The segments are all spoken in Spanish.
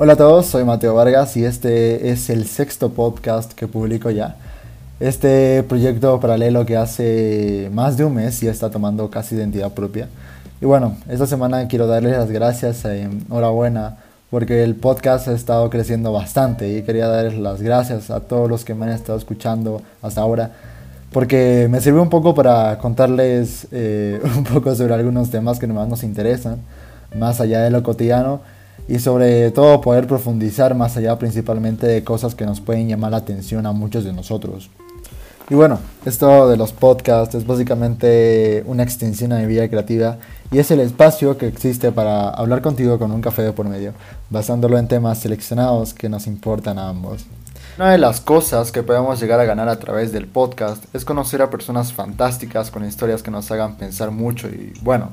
Hola a todos, soy Mateo Vargas y este es el sexto podcast que publico ya. Este proyecto paralelo que hace más de un mes ya está tomando casi identidad propia. Y bueno, esta semana quiero darles las gracias, eh, enhorabuena, porque el podcast ha estado creciendo bastante y quería darles las gracias a todos los que me han estado escuchando hasta ahora, porque me sirvió un poco para contarles eh, un poco sobre algunos temas que más nos interesan, más allá de lo cotidiano y sobre todo poder profundizar más allá principalmente de cosas que nos pueden llamar la atención a muchos de nosotros. Y bueno, esto de los podcasts es básicamente una extensión a mi vida creativa y es el espacio que existe para hablar contigo con un café de por medio, basándolo en temas seleccionados que nos importan a ambos. Una de las cosas que podemos llegar a ganar a través del podcast es conocer a personas fantásticas con historias que nos hagan pensar mucho y bueno,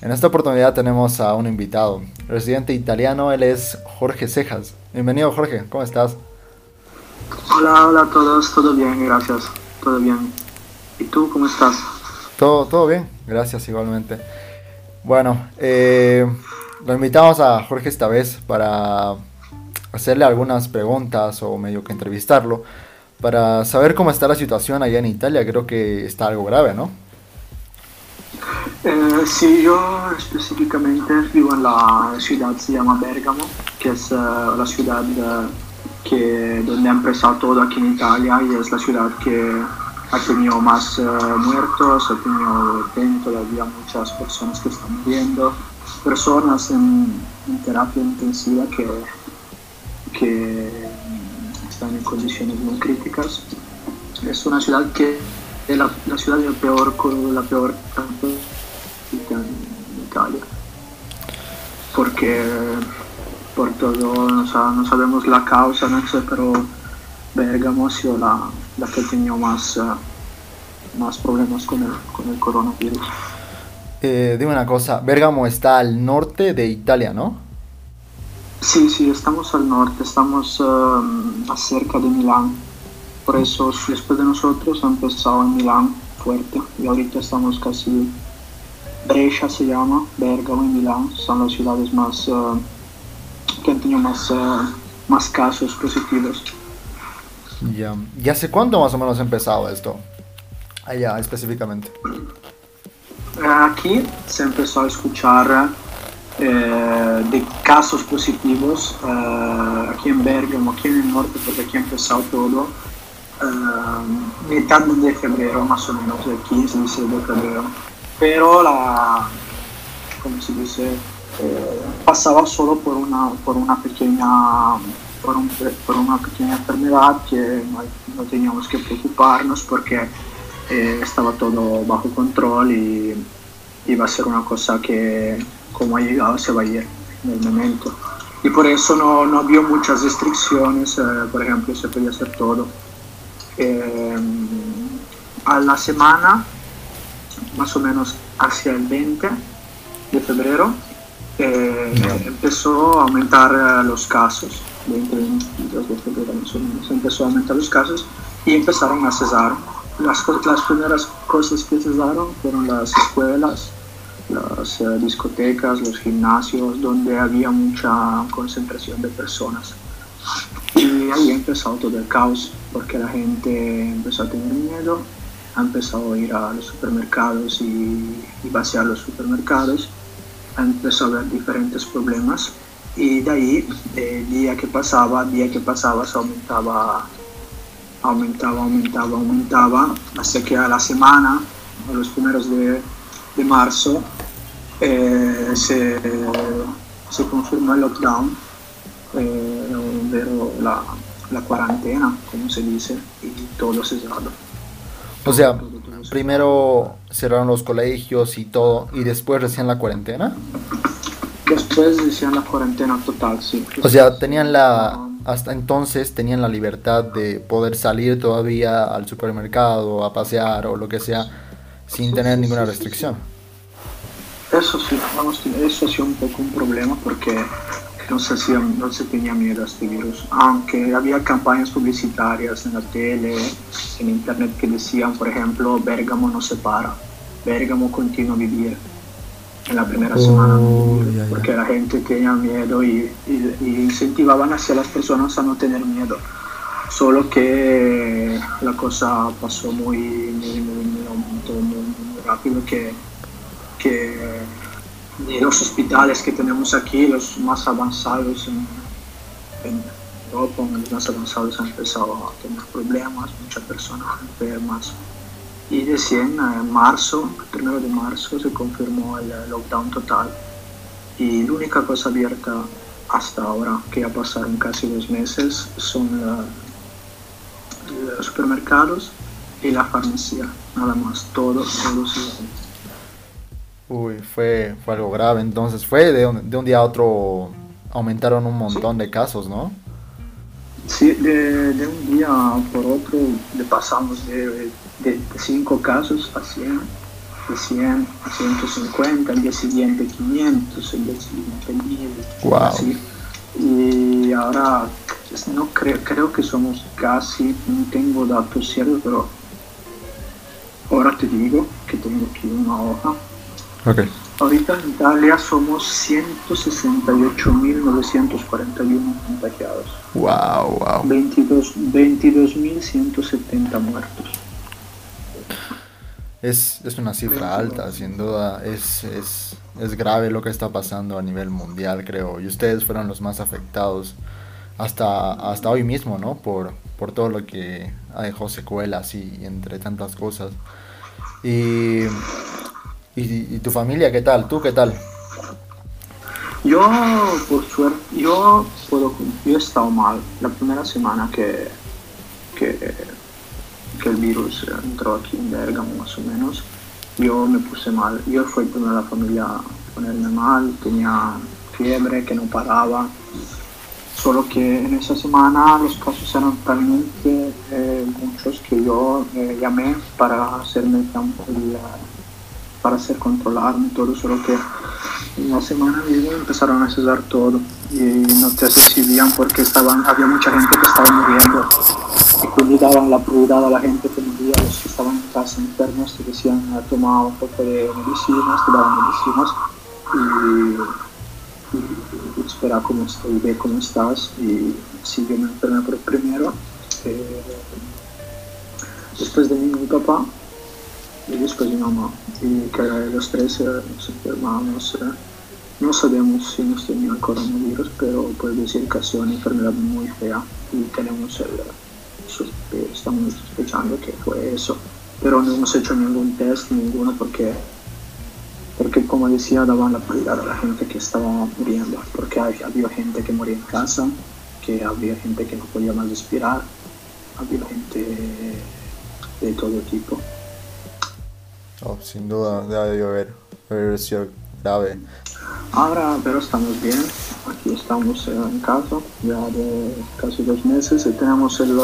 en esta oportunidad tenemos a un invitado, residente italiano, él es Jorge Cejas. Bienvenido Jorge, ¿cómo estás? Hola, hola a todos, todo bien, gracias, todo bien. ¿Y tú cómo estás? Todo, todo bien, gracias igualmente. Bueno, eh, lo invitamos a Jorge esta vez para hacerle algunas preguntas o medio que entrevistarlo para saber cómo está la situación allá en Italia. Creo que está algo grave, ¿no? Eh, sí, yo específicamente vivo en la ciudad, se llama Bergamo, que es uh, la ciudad uh, que, donde ha empezado todo aquí en Italia y es la ciudad que ha tenido más uh, muertos, ha tenido todavía muchas personas que están muriendo, personas en, terapia intensiva que que están en condiciones muy críticas. Es una ciudad que es la, ciudad de peor, la peor Italia. Porque por todo, no, no, sabemos la causa, no sé, pero Bergamo ha sido la, la que ha tenido más, uh, más problemas con el, con el coronavirus. Eh, dime una cosa, Bergamo está al norte de Italia, ¿no? Sí, sí, estamos al norte, estamos uh, cerca de Milán. Por eso después de nosotros ha empezado en Milán fuerte y ahorita estamos casi... Brescia se llama, Bergamo y Milán son las ciudades más uh, que han tenido más, uh, más casos positivos. Ya. ¿Y hace cuánto más o menos ha empezado esto? Allá específicamente. Aquí se empezó a escuchar eh, de casos positivos eh, aquí en Bergamo, aquí en el norte, porque aquí ha empezado todo, eh, mitad de febrero más o menos, el 15, 16 de febrero. Pero la, como se dice, eh, pasaba solo por una, por una pequeña por, un, por, una pequeña enfermedad que no, teníamos que preocuparnos porque eh, estaba todo bajo control y iba a ser una cosa que como ha llegado se va a ir en el momento. Y por eso no, no había muchas restricciones, eh, por ejemplo, se podía hacer todo. Eh, a la semana, más o menos hacia el 20 de febrero, eh, empezó a aumentar eh, los casos, 20, 22 de febrero más o menos, empezó a aumentar los casos y empezaron a cesar. Las, las primeras cosas que cesaron fueron las escuelas, las uh, discotecas, los gimnasios, donde había mucha concentración de personas. Y ahí empezó todo el caos, porque la gente empezó a tener miedo, ha empezado a ir a los supermercados y, vaciar los supermercados, empezó a haber diferentes problemas y de ahí, eh, día que pasaba, día que pasaba, se aumentaba, aumentaba, aumentaba, aumentaba, hasta que a la semana, a los primeros de, marzo, eh, se, confirmó el lockdown, eh, la, la, cuarentena, como se dice, y todo cerrado. O sea, primero cerraron los colegios y todo, y después recién la cuarentena. Después decían la cuarentena total, sí. O sea, tenían la, hasta entonces tenían la libertad de poder salir todavía al supermercado, a pasear o lo que sea, sin tener ninguna restricción. Eso sí, vamos, eso ha sido un poco un problema porque no se, hacía, no se tenía miedo a este virus, aunque había campañas publicitarias en la tele, en internet que decían, por ejemplo, Bergamo no se para, Bergamo continúa a vivir. en la primera semana, porque la gente tenía miedo y, incentivaban hacia las personas a no tener miedo. Solo que la cosa pasó muy, muy, muy, rápido que, que los hospitales que tenemos aquí, los más avanzados en, en Europa, los más avanzados han empezado a tener problemas, muchas personas enfermas, y recién en marzo, el primero de marzo, se confirmó el lockdown total. Y la única cosa abierta hasta ahora, que ya pasaron casi dos meses, son los supermercados y la farmacia, nada más, todo, todo Uy, fue, fue algo grave, entonces fue de un, de un día a otro aumentaron un montón de casos, ¿no? Sí, de, de, un día por otro le pasamos de de 5 casos a 100, de 100 a 150, el día siguiente 500, el día siguiente 1000, wow. Y ahora no creo, creo que somos casi, no tengo datos ciertos, pero ahora te digo que tengo aquí una hoja. Okay. Ahorita en Italia somos 168.941 contagiados. Wow, wow. 22.170 muertos. Es, es una cifra alta, sin duda. Es, es, es grave lo que está pasando a nivel mundial, creo. Y ustedes fueron los más afectados hasta, hasta hoy mismo, ¿no? Por, por todo lo que dejó secuelas y, entre tantas cosas. Y, y, tu familia qué tal? ¿Tú qué tal? Yo, por suerte, yo, puedo, yo he estado mal la primera semana que, que que el virus entró aquí en Bergamo más o menos, yo me puse mal. Yo fui el la familia a ponerme mal, tenía fiebre que no paraba. Solo que en esa semana los casos eran talmente eh, muchos que yo eh, llamé para hacerme para hacer controlarme todo, solo que en la semana mismo empezaron a cesar todo y no te asistían porque estaban, había mucha gente que estaba muriendo y cuando daban la prioridad a la gente que moría, los que estaban en casa enfermos, te decían, toma un poco de medicinas, te daban medicinas y, y, espera cómo estoy, ve cómo estás y sigue me enfermé por primero. Eh, después de mí mi papá y después mi mamá y que los tres eh, nos enfermamos. No sabemos si nos tenía el coronavirus, pero puede decir que ha sido una enfermedad muy fea y tenemos el estamos sospechando que fue eso, pero no hemos hecho ningún test, ninguno, porque, porque como decía, daban la prioridad a la gente que estaba muriendo, porque había gente que moría en casa, que había gente que no podía más respirar, había gente de todo tipo. Oh, sin duda debe haber, haber sido grave. Ahora, pero estamos bien. Aquí estamos en casa ya de casi dos meses y tenemos el,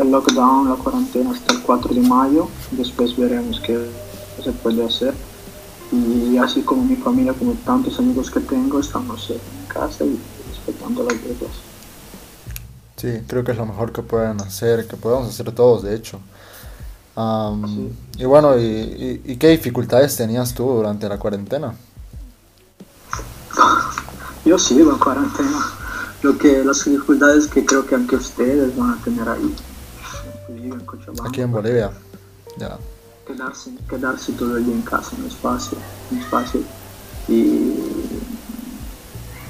el lockdown, la cuarentena hasta el 4 de mayo. Después veremos qué se puede hacer. Y así como mi familia, como tantos amigos que tengo, estamos en casa y respetando las reglas. Sí, creo que es lo mejor que pueden hacer, que podemos hacer todos, de hecho. Y bueno, ¿y, qué dificultades tenías tú durante la cuarentena? Yo sigo en cuarentena. Lo que, las dificultades que creo que aunque ustedes van a tener ahí Aquí en Bolivia, ya. Quedarse, quedarse todo el día en casa no es fácil, no es fácil. Y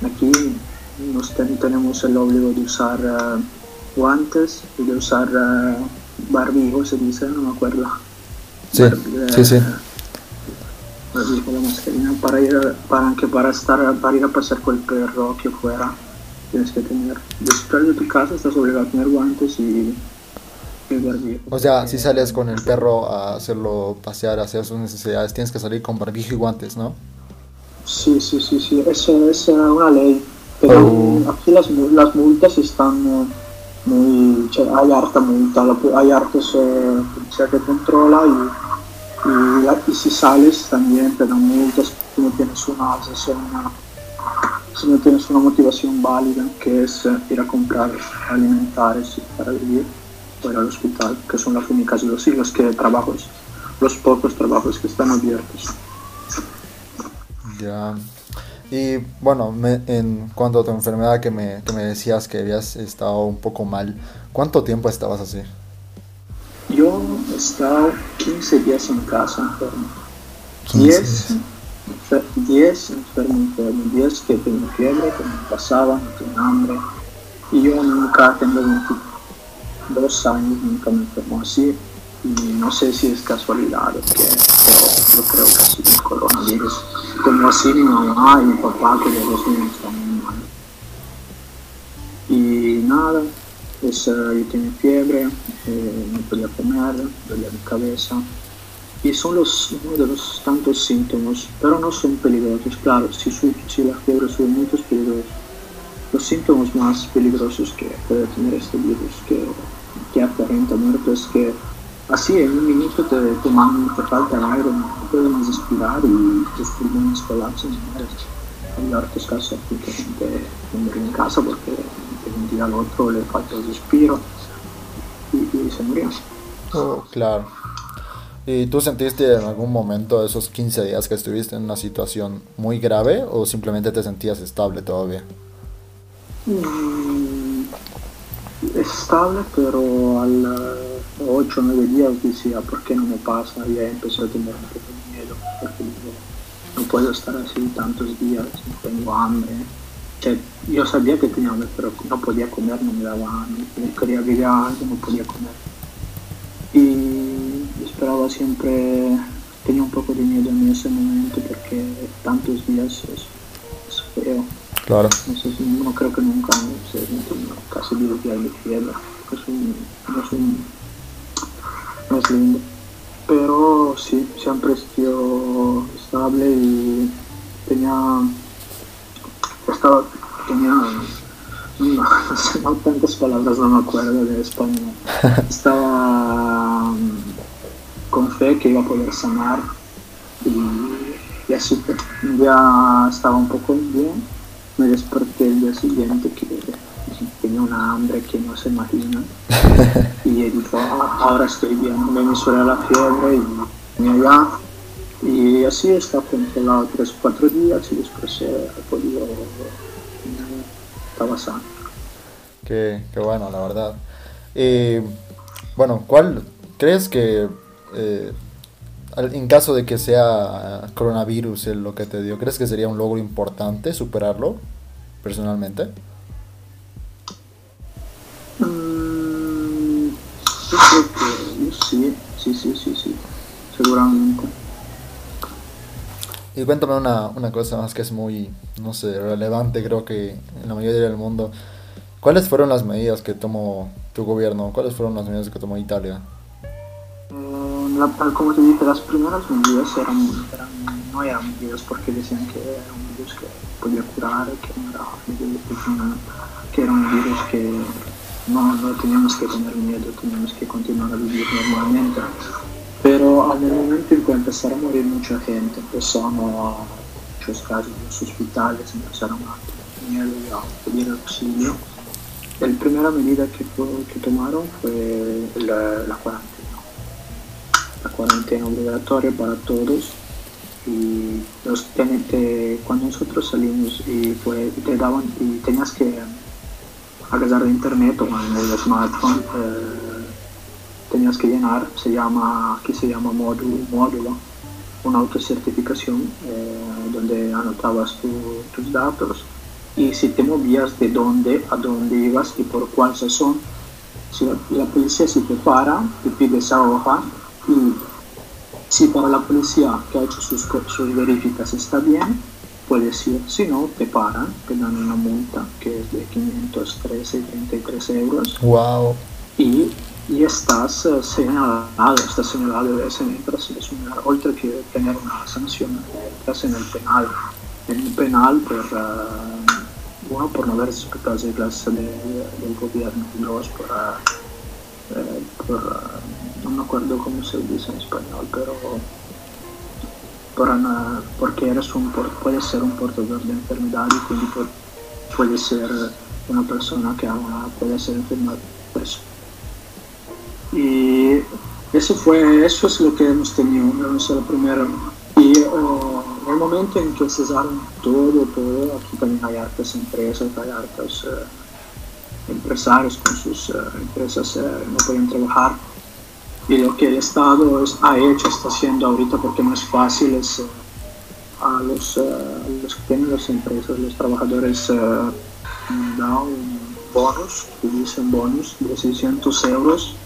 aquí nos tenemos el obligo de usar uh, guantes y de usar uh, barbijo, se dice, no me acuerdo. Sí, sí, sí. Barbijo, la mascarilla, para ir, para, que para, estar, para ir a pasar con el perro aquí afuera tienes que tener, después de tu casa estás obligado a tener guantes y o sea, si sales con el perro a hacerlo pasear, a hacer sus necesidades, tienes que salir con barbijo y guantes, ¿no? Sí, sí, sí, sí, eso es una ley. Pero oh. aquí las, las, multas están muy... hay harta multa, hay hartos eh, policía que controla y, y, si sales también te dan multas si no tienes una, si no tienes una motivación válida que es eh, ir a comprar alimentarios para vivir fuera al hospital, que son las únicas dos y los que trabajos, los pocos trabajos que están abiertos. Y bueno, en cuanto a tu enfermedad que me, que me decías que habías estado un poco mal, ¿cuánto tiempo estabas así? Yo he estado 15 días en casa enfermo. 10, 10 enfermo, enfermo, 10 que tenía fiebre, que me pasaba, no tenía hambre. Y yo nunca tengo 22 años, nunca me enfermo así. Y no sé si es casualidad o qué, pero yo creo que sí, el coronavirus. Como así mi mamá y mi papá, que los dos niños muy mal. Y nada, pues uh, yo tenía fiebre, eh, no podía comer, dolía mi cabeza. Y son los, uno de los tantos síntomas, pero no son peligrosos. Claro, si, si la fiebre sube mucho es peligroso. Los síntomas más peligrosos que puede tener este virus, que, que aparenta muerto, es que así en un minuto te, mandan, te falta el aire, no puedes respirar y tus pulmones colapsan. Hay hartos casos aquí que gente muere en casa porque de un día al otro le falta el respiro y, y se murió. Oh, claro. ¿Y tú sentiste en algún momento de esos 15 días que estuviste en una situación muy grave o simplemente te sentías estable todavía? Mm, estable, pero al 8 o 9 días decía, ¿por qué no me pasa? Y ahí empecé a tener un poco de miedo, porque no puedo estar así tantos días, no tengo hambre. Que yo sabía que tenía hambre, pero no podía comer, no me daba hambre, quería vivir algo, no podía comer. Y esperaba siempre, tenía un poco de miedo en ese momento porque tantos días es, es feo. Claro. No, sé, no creo que nunca se casi 10 días de fiebre. Es un, es un es lindo. Pero sí, siempre estuvo estable y tenía, estaba, tenía, no, no sé, no tantas palabras, no me acuerdo de español. Estaba con fe que iba a poder sanar y, y así. Un día estaba un poco bien, me desperté el día siguiente que tenía una hambre que no se imagina y dijo, ah, ahora estoy bien, me mesuré la fiebre y me allá y así está controlado tres o cuatro días y después he podido, estaba sano. Qué, qué bueno, la verdad. Eh, bueno, ¿cuál crees que eh, en caso de que sea coronavirus lo que te dio, crees que sería un logro importante superarlo personalmente? Sí, sí, sí, sí, sí, seguramente. Y cuéntame una, una cosa más que es muy, no sé, relevante creo que en la mayoría del mundo. ¿Cuáles fueron las medidas que tomó tu gobierno? ¿Cuáles fueron las medidas que tomó Italia? La, como te dije, las primeras medidas eran, eran, no eran medidas porque decían que era un virus que podía curar, que, no era, que era un virus que no, no teníamos que tener miedo, teníamos que continuar a vivir normalmente. Pero al momento en que empezaron a morir mucha gente, empezaron muchos casos los hospitales, empezaron a tener miedo y a pedir auxilio. La primera medida que, que tomaron fue la, cuarentena. La cuarentena obligatoria para todos y los, te, cuando nosotros salimos y fue, te daban y tenías que a pesar de internet o en el smartphone eh, tenías que llenar se llama aquí se llama módulo, módulo una autocertificación eh, donde anotabas tu, tus datos y si te movías de dónde a dónde ibas y por cuál razón si la, la policía se te para te pide esa hoja y si para la policía que ha hecho sus, sus verificas está bien, puedes ir. Si no, te paran, te dan una multa que es de 513 y 33 euros. Wow. Y, y estás uh, señalado, estás señalado de ese es una, oltre que tener una sanción, estás en el penal. En el penal por, uh, uno, por no haber respetado las reglas de, del gobierno, dos, por, uh, eh, por no me acuerdo cómo se dice en español, pero una, porque eres un, puedes ser un portador de enfermedad y quindi ser una persona que una, puede ser enferma por eso. Y eso fue, eso es lo que hemos tenido, eso es lo primero. Y uh, el momento en que cesaron todo, todo, aquí también hay hartas empresas, hay hartos eh, empresarios con sus eh, empresas no pueden trabajar. Y lo que el Estado ha hecho, está haciendo ahorita porque no es fácil, es a los, los que tienen las empresas, los trabajadores da un bonus, que dicen bonus de 600 euros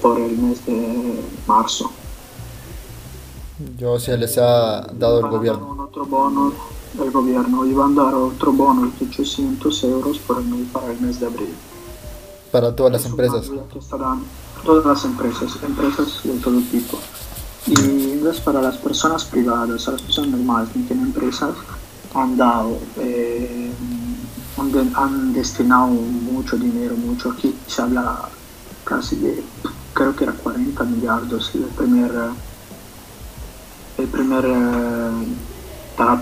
por el mes de marzo. Yo se les ha dado el gobierno. otro bono, el gobierno iba a dar otro bono de 800 euros por el mes, para el mes de abril. Para todas las empresas. Todas las empresas, empresas de todo tipo. Y para las personas privadas, a las personas normales que tienen empresas, han dado eh, han, destinado mucho dinero, mucho. Aquí se habla casi de, creo que era 40 millardos el primer, el primer eh,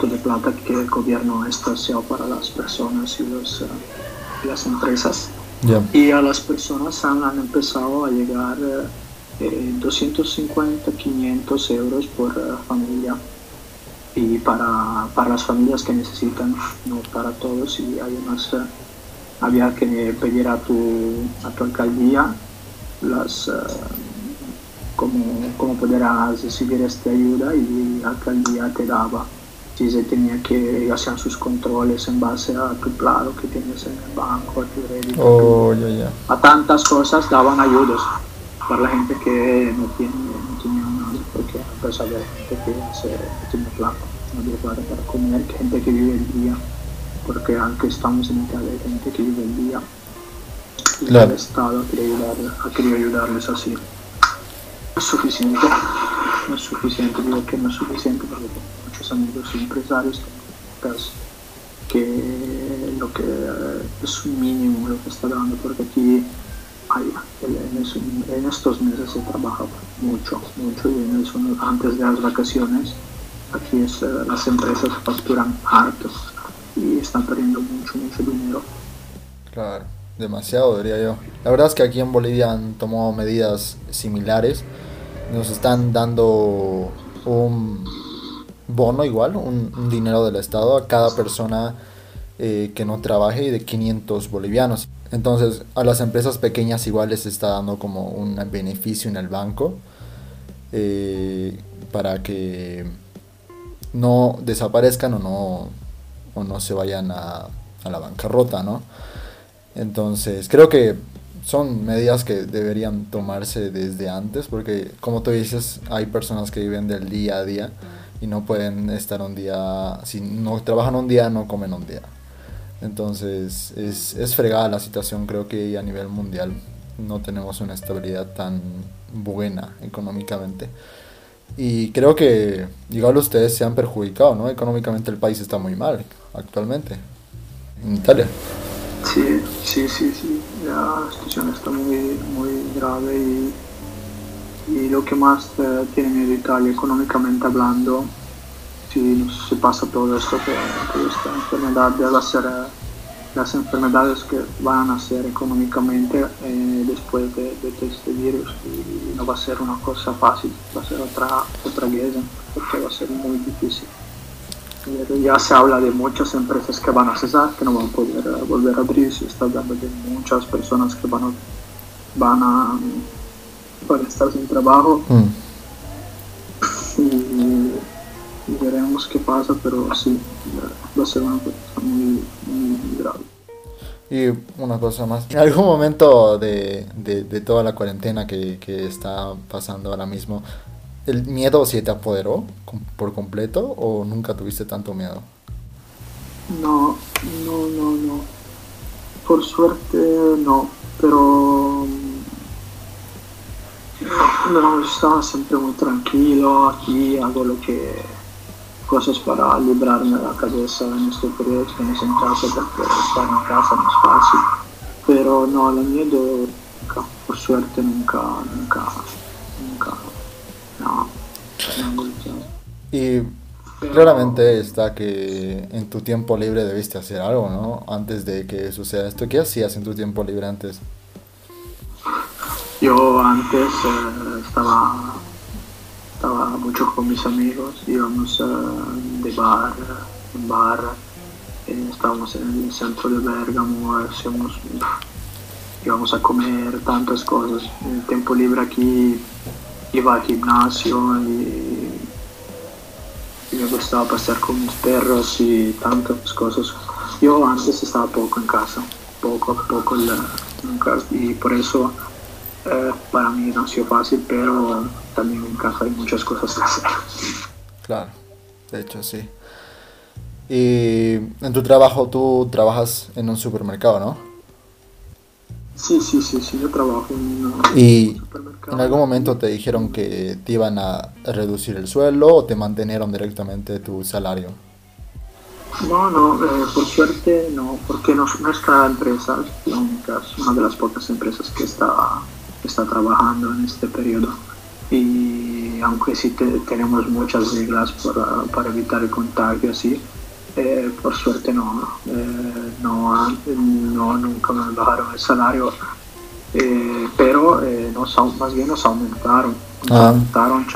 de plata que el gobierno estableció para las personas y los, eh, las empresas. Y a las personas han, han empezado a llegar 250, eh, 500 euros por familia y para, para, las familias que necesitan, no para todos. Y además eh, había que pedir a tu, a tu alcaldía las, eh, cómo, cómo podrás recibir esta ayuda y la alcaldía te daba. Si se tenía que hacer sus controles en base a tu plano que tienes en el banco, a tu crédito. Oh, a tantas cosas daban ayudas para la gente que no tiene, no tiene nada, porque pues, había gente que, se, tiene plata no plata para comer, gente que vive el día, porque aunque estamos en Italia hay gente que vive el día y el Estado ha querido, ayudarles, ha querido ayudarles así. No es suficiente, no es suficiente, digo que no es suficiente porque tengo muchos amigos y empresarios que lo que es un mínimo lo que está dando porque aquí en, estos meses se trabaja mucho, mucho y antes de las vacaciones aquí eh, las empresas facturan harto y están perdiendo mucho, mucho dinero. Claro, demasiado diría yo. La verdad es que aquí en Bolivia han tomado medidas similares. Nos están dando un bono igual, un, dinero del Estado a cada persona eh, que no trabaje y de 500 bolivianos. Entonces a las empresas pequeñas igual les está dando como un beneficio en el banco eh, para que no desaparezcan o no, o no se vayan a, a la bancarrota, ¿no? Entonces, creo que son medidas que deberían tomarse desde antes, porque como tú dices, hay personas que viven del día a día y no pueden estar un día, si no trabajan un día, no comen un día. Entonces, es, es fregada la situación, creo que a nivel mundial no tenemos una estabilidad tan buena económicamente. Y creo que igual ustedes se han perjudicado, ¿no? Económicamente el país está muy mal actualmente, en Italia. Sí, sí, sí, sí. La situación está muy, muy grave y, y lo que más eh, tiene miedo Italia económicamente hablando, si se pasa todo esto, que, esta enfermedad ser... Eh, las enfermedades que van a ser económicamente eh, después de, este virus y no va a ser una cosa fácil, va a ser otra, otra guerra porque va a ser muy difícil. Ya se habla de muchas empresas que van a cesar, que no van a poder eh, volver a abrir, se está hablando de muchas personas que van a, estar sin trabajo. Mm. Y, veremos qué pasa, pero sí, va a ser una cosa muy, muy grave. Y una cosa más, en algún momento de, toda la cuarentena que, está pasando ahora mismo, ¿el miedo sí te apoderó por completo o nunca tuviste tanto miedo? No, no, no, no. Por suerte no, pero no, estaba siempre muy tranquilo, aquí hago lo que cosas para librarme la cabeza en este periodo que estamos en casa porque estar en casa no es fácil. Pero no, el miedo por suerte nunca, nunca, nunca, no, Y claramente está que en tu tiempo libre debiste hacer algo, ¿no? Antes de que suceda esto. ¿Qué hacías en tu tiempo libre antes? Yo antes eh, estaba estaba mucho con mis amigos, íbamos de bar en bar, estábamos en el centro de Bergamo, hacíamos, íbamos a comer tantas cosas. En el tiempo libre aquí iba al gimnasio y, me gustaba pasear con mis perros y tantas cosas. Yo antes estaba poco en casa, poco a poco en casa y por eso eh, para mí no ha sido fácil, pero también en casa hay muchas cosas que hacer. Claro, de hecho sí. Y en tu trabajo tú trabajas en un supermercado, ¿no? Sí, sí, sí, sí, yo trabajo en un ¿Y en algún momento te dijeron que te iban a reducir el sueldo o te mantenieron directamente tu salario? No, no, eh, por suerte no, porque nuestra empresa es una de las pocas empresas que está, está trabajando en este periodo. Y aunque sí tenemos muchas reglas para, para evitar el contagio, así, eh, por suerte no, eh, no, no, nunca me bajaron el salario, eh, pero nos, más bien nos aumentaron, nos ah. aumentaron,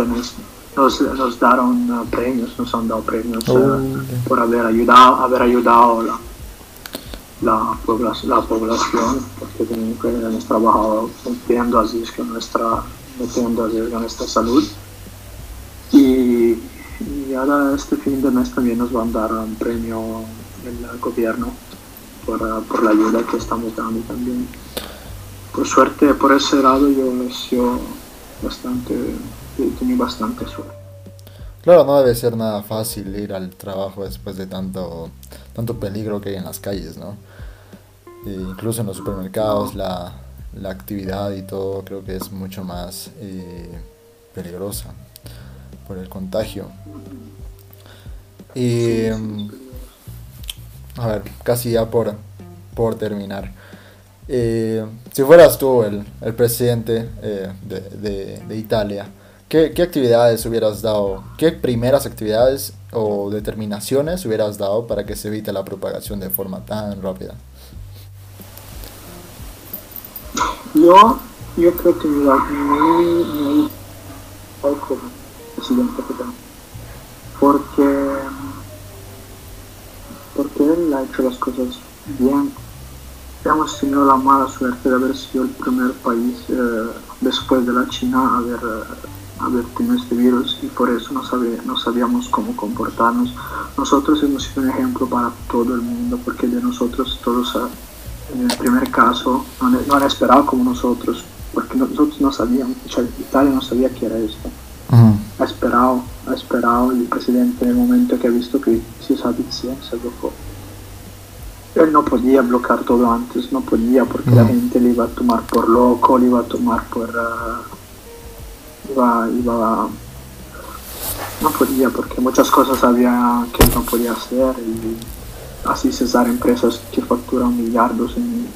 nos, nos, daron premios, nos han dado premios oh, por haber ayudado, haber ayudado la, la, la población, porque hemos trabajado metiendo a riesgo nuestra, metiendo riesgo nuestra salud. Y y ahora este fin de mes también nos van a dar un premio el gobierno por, por la ayuda que estamos dando también. Por suerte, por ese lado yo sido bastante, he tenido bastante suerte. Claro, no debe ser nada fácil ir al trabajo después de tanto, tanto peligro que hay en las calles, ¿no? E incluso en los supermercados, la, la, actividad y todo creo que es mucho más eh, peligrosa por el contagio. Y a ver, casi ya por, por terminar. Eh, si fueras tú el, el presidente eh, de, de, de, Italia, ¿qué, ¿qué, actividades hubieras dado? ¿Qué primeras actividades o determinaciones hubieras dado para que se evite la propagación de forma tan rápida? Yo, yo creo que me, me, presidente porque porque él ha hecho las cosas bien hemos tenido la mala suerte de haber sido el primer país eh, después de la China a haber, haber tenido este virus y por eso no, no sabíamos cómo comportarnos. Nosotros hemos sido un ejemplo para todo el mundo porque de nosotros todos en el primer caso no, no han esperado como nosotros porque nosotros no sabíamos, Italia no sabía qué era esto. Ha esperado, ha esperado el presidente en el momento que ha visto que si esa adicción se bloqueó. Él no podía bloquear todo antes, no podía porque la gente le iba a tomar por loco, le iba a tomar por... Uh, iba, iba, no podía porque muchas cosas había que no podía hacer y así cesar empresas que facturan millardos en,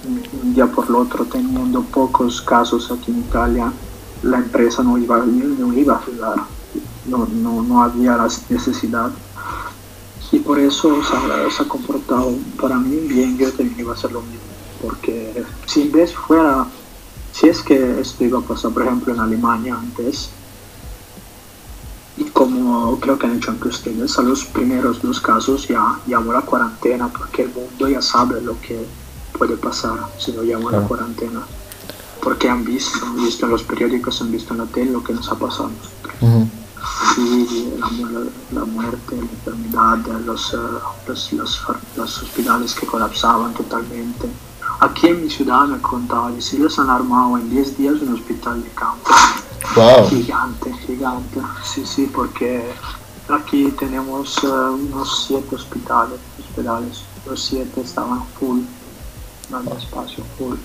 un día por el otro teniendo pocos casos aquí en Italia la empresa no iba, no iba a cerrar, no, no, no había la necesidad. Y por eso se ha comportado para mí bien, yo también iba a hacer lo mismo. Porque si en vez fuera, si es que esto iba a pasar, por ejemplo, en Alemania antes, como creo que han hecho antes ustedes, a los primeros dos casos ya llamó la cuarentena, porque el mundo ya sabe lo que puede pasar si no llamo la cuarentena porque han visto, han visto en los periódicos, han visto en la tele lo que nos ha pasado la, muerte, la enfermedad, los, eh, los, los, hospitales que colapsaban totalmente. Aquí en mi ciudad me contaban, si les han armado en 10 días un hospital de campo. Gigante, gigante. Sí, sí, porque aquí tenemos eh, unos 7 hospitales, hospitales. Los 7 estaban full, dando espacio full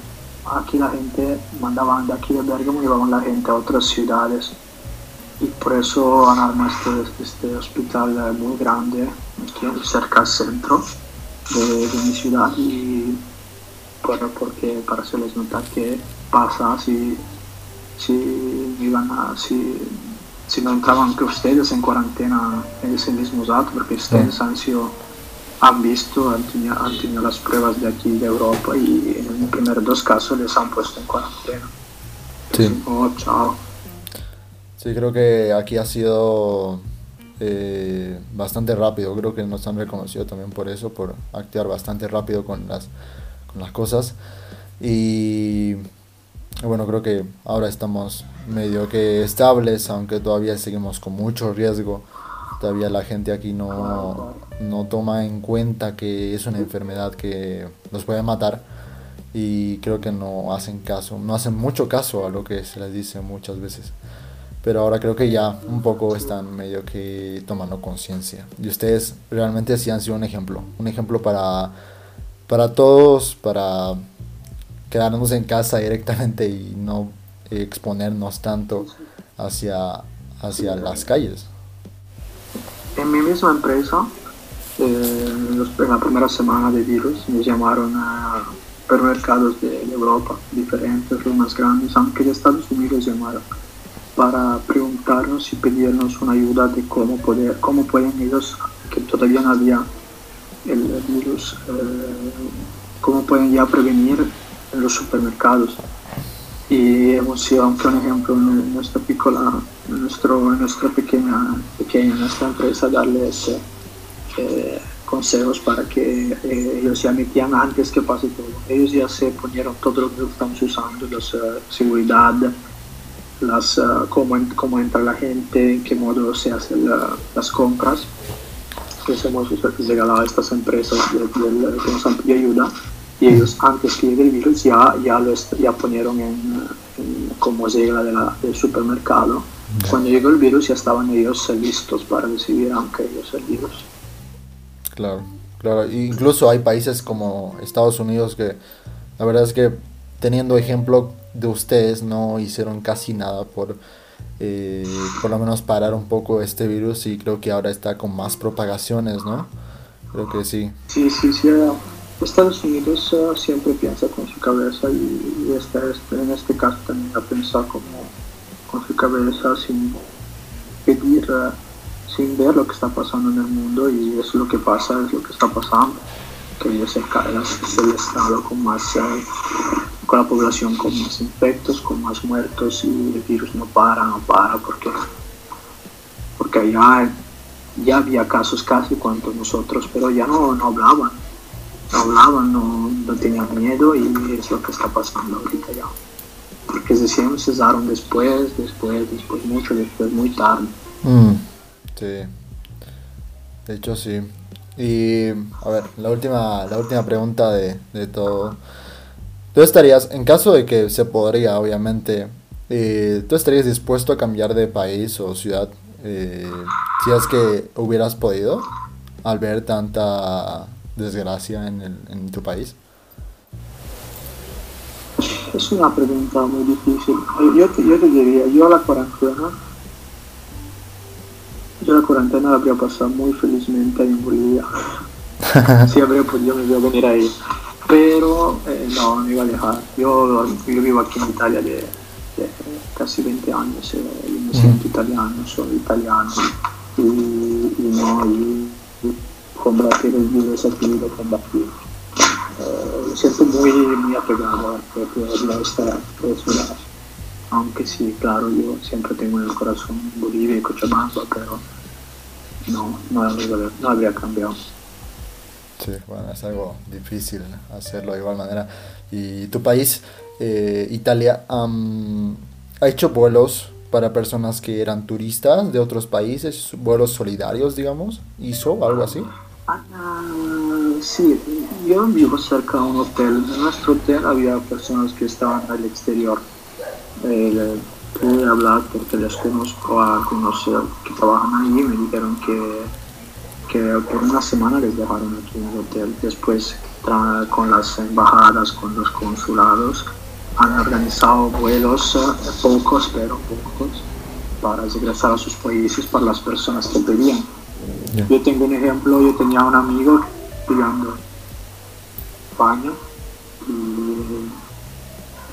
aquí la gente mandaban de aquí de Bergamo, llevaban la gente a otras ciudades y por eso han armado este, este hospital muy grande aquí cerca del centro de, mi ciudad y porque para hacerles notar qué pasa si, si, iban a, si, si no entraban que ustedes en cuarentena en ese mismo dato porque ustedes han sido han visto, han tenido, las pruebas de aquí de Europa y en los primeros dos casos les han puesto en cuarentena. Sí. Oh, chao. Sí, creo que aquí ha sido eh, bastante rápido. Creo que nos han reconocido también por eso, por actuar bastante rápido con las, con las cosas. Y bueno, creo que ahora estamos medio que estables, aunque todavía seguimos con mucho riesgo. Todavía la gente aquí no, no toma en cuenta que es una enfermedad que nos puede matar y creo que no hacen caso, no hacen mucho caso a lo que se les dice muchas veces. Pero ahora creo que ya un poco están medio que tomando conciencia. Y ustedes realmente sí han sido un ejemplo, un ejemplo para, para todos, para quedarnos en casa directamente y no exponernos tanto hacia, hacia las calles. En mi misma empresa, eh, en la primera semana de virus, me llamaron a supermercados de, Europa diferentes, los más grandes, aunque de Estados Unidos llamaron para preguntarnos y pedirnos una ayuda de cómo, poder, cómo pueden ellos, que todavía no había el virus, eh, cómo pueden ya prevenir en los supermercados. Y hemos sido, aunque un ejemplo, en nuestra piccola, en, nuestro, nuestra pequeña, pequeña nuestra empresa, darles eh, consejos para que eh, ellos ya metían antes que pase todo. Ellos ya se ponieron todo lo que estamos usando, la uh, seguridad, las, uh, cómo, cómo, entra la gente, en qué modo se hacen las compras. Entonces hemos regalado a estas empresas de, de, han pedido ayuda y ellos antes que llegue el virus ya, ya, lo ya ponieron en, como regla de la, del supermercado. Cuando llegó el virus ya estaban ellos listos para recibir aunque ellos el virus. Claro, claro. Incluso hay países como Estados Unidos que la verdad es que teniendo ejemplo de ustedes no hicieron casi nada por eh, por lo menos parar un poco este virus y creo que ahora está con más propagaciones, ¿no? Creo que sí. Sí, sí, sí. Estados Unidos uh, siempre piensa con su cabeza y, y este, este, en este caso también ha pensado como con su cabeza sin pedir, uh, sin ver lo que está pasando en el mundo y es lo que pasa, es lo que está pasando. Que ellos se es el estado con más, uh, con la población con más infectos, con más muertos y el virus no para, no para porque, porque allá ya había casos casi cuanto nosotros, pero ya no, no hablaban hablaban, no, no, tenían miedo y es lo que está pasando ahorita ya. Porque decían, cesaron después, después, después, mucho después, muy tarde. Mm, sí, de hecho sí. Y a ver, la última, la última pregunta de, de todo. ¿Tú estarías, en caso de que se podría, obviamente, eh, ¿tú estarías dispuesto a cambiar de país o ciudad eh, si es que hubieras podido al ver tanta desgracia en, el, en tu país? Es una pregunta muy difícil. Yo te, yo te diría, yo la cuarentena, yo la cuarentena la habría pasado muy felizmente en Bolivia. si habría podido, me a venir ahí. Pero eh, no, me iba a alejar. Yo, yo vivo aquí en Italia de, de casi 20 años, eh, yo me siento italiano, soy italiano. Y, y no, y, combatir el virus aquí lo combatir. Uh, me siento muy, muy apegado a nuestra ciudad. Aunque sí, claro, yo siempre tengo en el corazón Bolivia y Cochabamba, pero no, no habría cambiado. Sí, bueno, es algo difícil hacerlo de igual manera. ¿Y tu país, eh, Italia, um, ha hecho vuelos para personas que eran turistas de otros países, vuelos solidarios, digamos? ¿Hizo algo así? Uh, sí, yo vivo cerca de un hotel. En nuestro hotel había personas que estaban al exterior. Eh, pude hablar porque les conozco a conocer que trabajan ahí y me dijeron que, que por una semana les dejaron aquí en el hotel. Después, con las embajadas, con los consulados, han organizado vuelos, eh, pocos, pero pocos, para regresar a sus países para las personas que pedían. Yo tengo un ejemplo, yo tenía un amigo estudiando España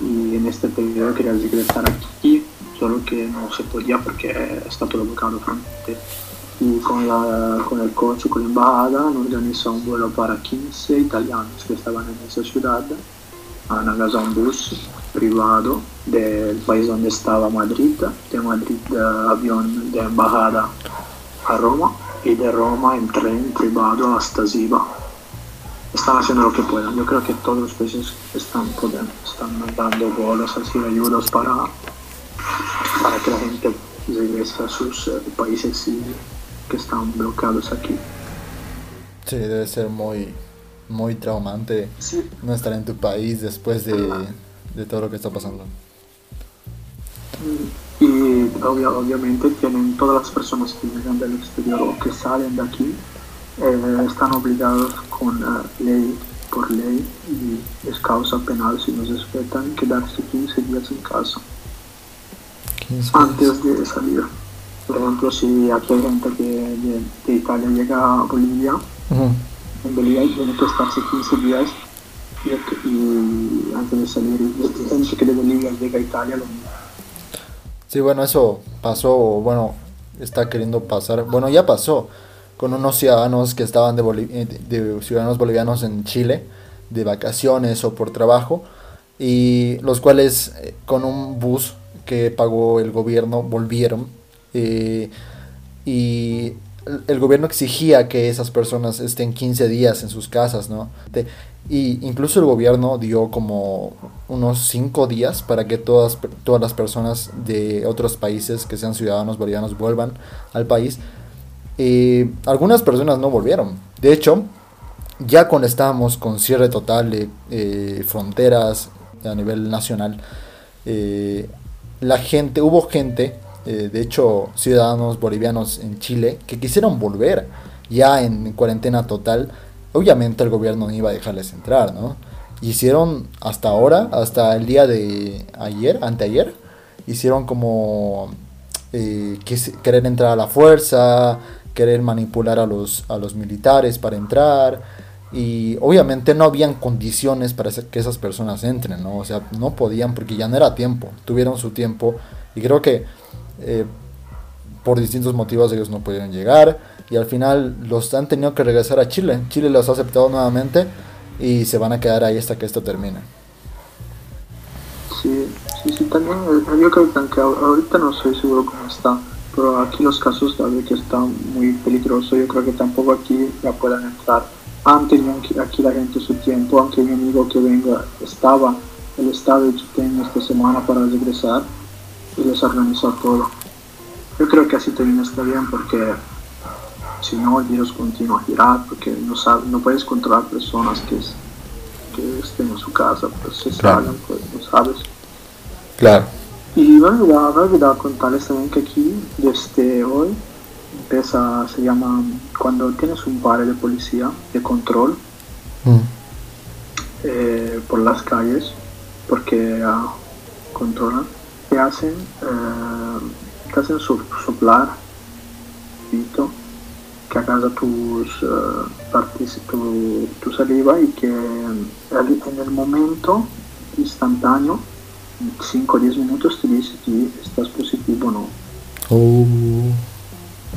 y, en este periodo quería regresar aquí, solo que no se podía porque está todo bloqueado frente. Y con, la, con el coche, con la embajada, han organizado un vuelo para 15 italianos que estaban en esa ciudad, han agarrado un bus privado del país donde estaba Madrid, de Madrid avión de embajada a Roma y de Roma en tren privado hasta Ziba. Están haciendo lo que pueden. Yo creo que todos los países están, están dando bolas así, ayudas para, para que la gente regrese a sus eh, países que están bloqueados aquí. Sí, debe ser muy, muy traumante no estar en tu país después de, de todo lo que está pasando. Y obviamente tienen todas las personas que llegan del exterior o que salen de aquí, eh, están obligados con ley, por ley, y es causa penal si no respetan, quedarse 15 días en casa antes de salir. Por ejemplo, si aquí hay gente que de, Italia llega a Bolivia, en Bolivia tiene que estarse 15 días y, antes de salir, gente que de Bolivia llega a Italia lo mismo. Sí, bueno, eso pasó, bueno, está queriendo pasar, bueno, ya pasó con unos ciudadanos que estaban de, eh, ciudadanos bolivianos en Chile, de vacaciones o por trabajo, y los cuales eh, con un bus que pagó el gobierno volvieron eh, y el gobierno exigía que esas personas estén 15 días en sus casas, ¿no? Y incluso el gobierno dio como unos 5 días para que todas, todas las personas de otros países que sean ciudadanos bolivianos vuelvan al país. Eh, algunas personas no volvieron. De hecho, ya cuando estábamos con cierre total de eh, fronteras a nivel nacional, la gente, hubo gente, eh, de hecho ciudadanos bolivianos en Chile, que quisieron volver ya en cuarentena total. Obviamente el gobierno no iba a dejarles entrar, ¿no? Hicieron hasta ahora, hasta el día de ayer, anteayer, hicieron como eh, querer entrar a la fuerza, querer manipular a los, a los militares para entrar y obviamente no habían condiciones para que esas personas entren, ¿no? O sea, no podían porque ya no era tiempo, tuvieron su tiempo y creo que eh, por distintos motivos ellos no pudieron llegar y al final los han tenido que regresar a Chile. Chile los ha aceptado nuevamente y se van a quedar ahí hasta que esto termine. Sí, sí, sí, también eh, yo creo que ahorita no estoy seguro cómo está, pero aquí los casos todavía que están muy peligrosos, yo creo que tampoco aquí ya puedan entrar tenido aquí la gente su tiempo, aunque mi amigo que venga estaba, el estado de Chitén esta semana para regresar y les organizó todo. Yo creo que así también está bien porque si no el virus continúa a girar porque no, no puedes controlar personas que, que estén en su casa, pues se salgan, pues no sabes. Claro. Y me he olvidado contarles también que aquí, desde hoy, empieza, se llama, cuando tienes un par de policía de control mm. eh, por las calles, porque uh, controlan, te hacen, eh, te hacen soplar que acaso tus, uh, tu, tu, saliva y que en el momento instantáneo, 5 o 10 minutos, te dice si estás positivo o no. Oh.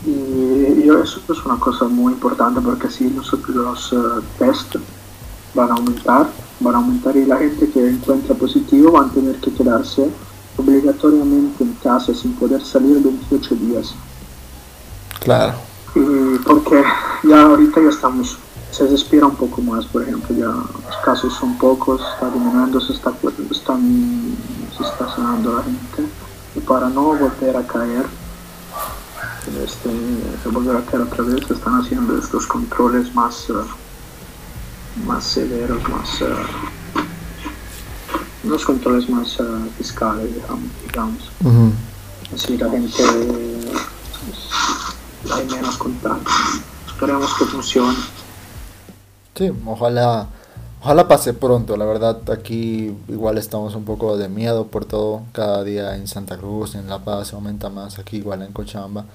Y, eso es una cosa muy importante porque así los, los uh, test van a aumentar, van a aumentar y la gente que encuentra positivo va a tener que quedarse obligatoriamente en casa sin poder salir 28 días. Claro. Porque ya ahorita ya estamos, se respira un poco más, por ejemplo, ya los casos son pocos, está disminuyendo, se está, están, se está sanando la gente. Y para no volver a caer, este, volver a caer otra vez, están haciendo estos controles más, uh, más severos, más uh, unos controles más uh, fiscales, digamos. Así la gente contacto. Esperemos que funcione. Sí, ojalá Ojalá pase pronto, la verdad aquí igual estamos un poco de miedo por todo, cada día en Santa Cruz, en La Paz se aumenta más, aquí igual en Cochabamba.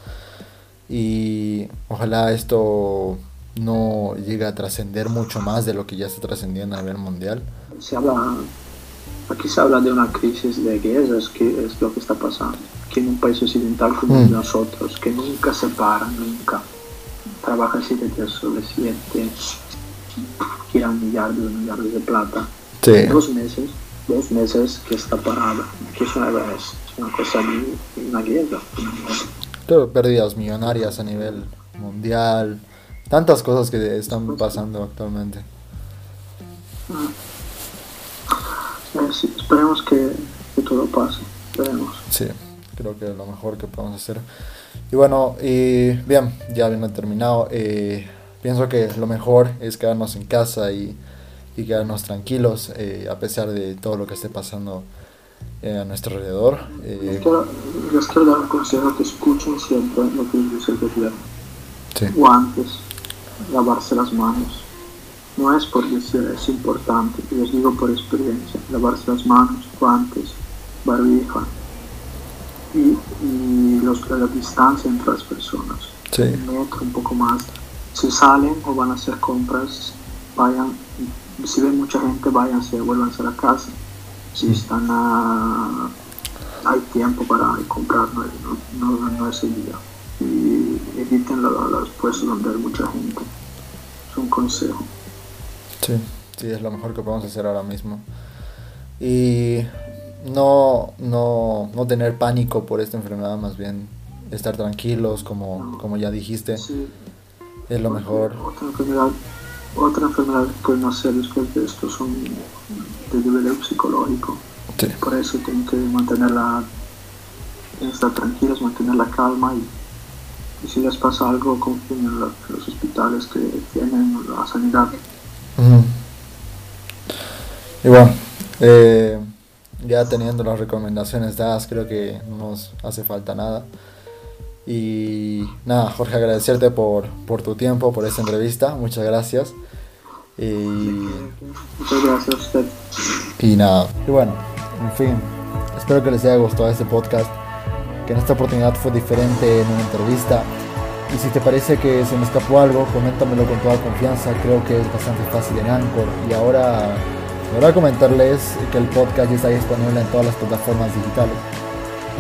Y ojalá esto no llegue a trascender mucho más de lo que ya está trascendiendo a nivel mundial. Se habla, aquí se habla de una crisis de guerras, que es lo que está pasando, que en un país occidental como mm. nosotros, que nunca se para, nunca trabaja siete días sobre siete, millardos, millardos de plata. En dos meses dos meses que está parada, que es una, es una cosa una guerra. Claro, pérdidas millonarias a nivel mundial, tantas cosas que están pasando actualmente. Eh, sí, esperemos que, que, todo pase, esperemos. Sí, creo que es lo mejor que podemos hacer. Y bueno, y bien, ya habiendo terminado, eh, pienso que lo mejor es quedarnos en casa y, y quedarnos tranquilos eh, a pesar de todo lo que esté pasando eh, a nuestro alrededor. Eh, les quiero dar un consejo que escuchen siempre lo que dice el gobierno. Sí. Guantes, lavarse las manos. No es por decir, es importante, les digo por experiencia. Lavarse las manos, guantes, barbija y, y los, la distancia entre las personas. Sí. Un metro, un poco más. Si salen o van a hacer compras, vayan, si ven mucha gente, váyanse, vuélvanse a la casa si están a, hay tiempo para comprar, no, no, no es el día. Y eviten los puestos donde hay mucha gente. Es un consejo. Sí, sí, es lo mejor que podemos hacer ahora mismo. Y no, no, no tener pánico por esta enfermedad, más bien estar tranquilos, como, como ya dijiste. Sí. Es lo mejor. Otra enfermedad, otra enfermedad que pueden hacer después de esto son de nivel psicológico. Sí. Por eso tienen que mantenerla, estar tranquilos, mantener la calma y, y si les pasa algo, confíen en los, los hospitales que tienen la sanidad. Y bueno, eh, ya teniendo las recomendaciones dadas, creo que no nos hace falta nada. Y nada, Jorge, agradecerte por, por tu tiempo, por esta entrevista. Muchas gracias. Y, Muchas gracias a usted. y nada, y bueno, en fin, espero que les haya gustado este podcast. Que en esta oportunidad fue diferente en una entrevista. Y si te parece que se me escapó algo, coméntamelo con toda confianza. Creo que es bastante fácil en Anchor. Y ahora, ahora comentarles que el podcast ya está disponible en todas las plataformas digitales.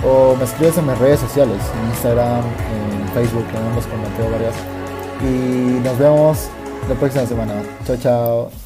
O me escribes en mis redes sociales, en Instagram, en Facebook, en ambos con Mateo Vargas. Y nos vemos la próxima semana. Chao, chao.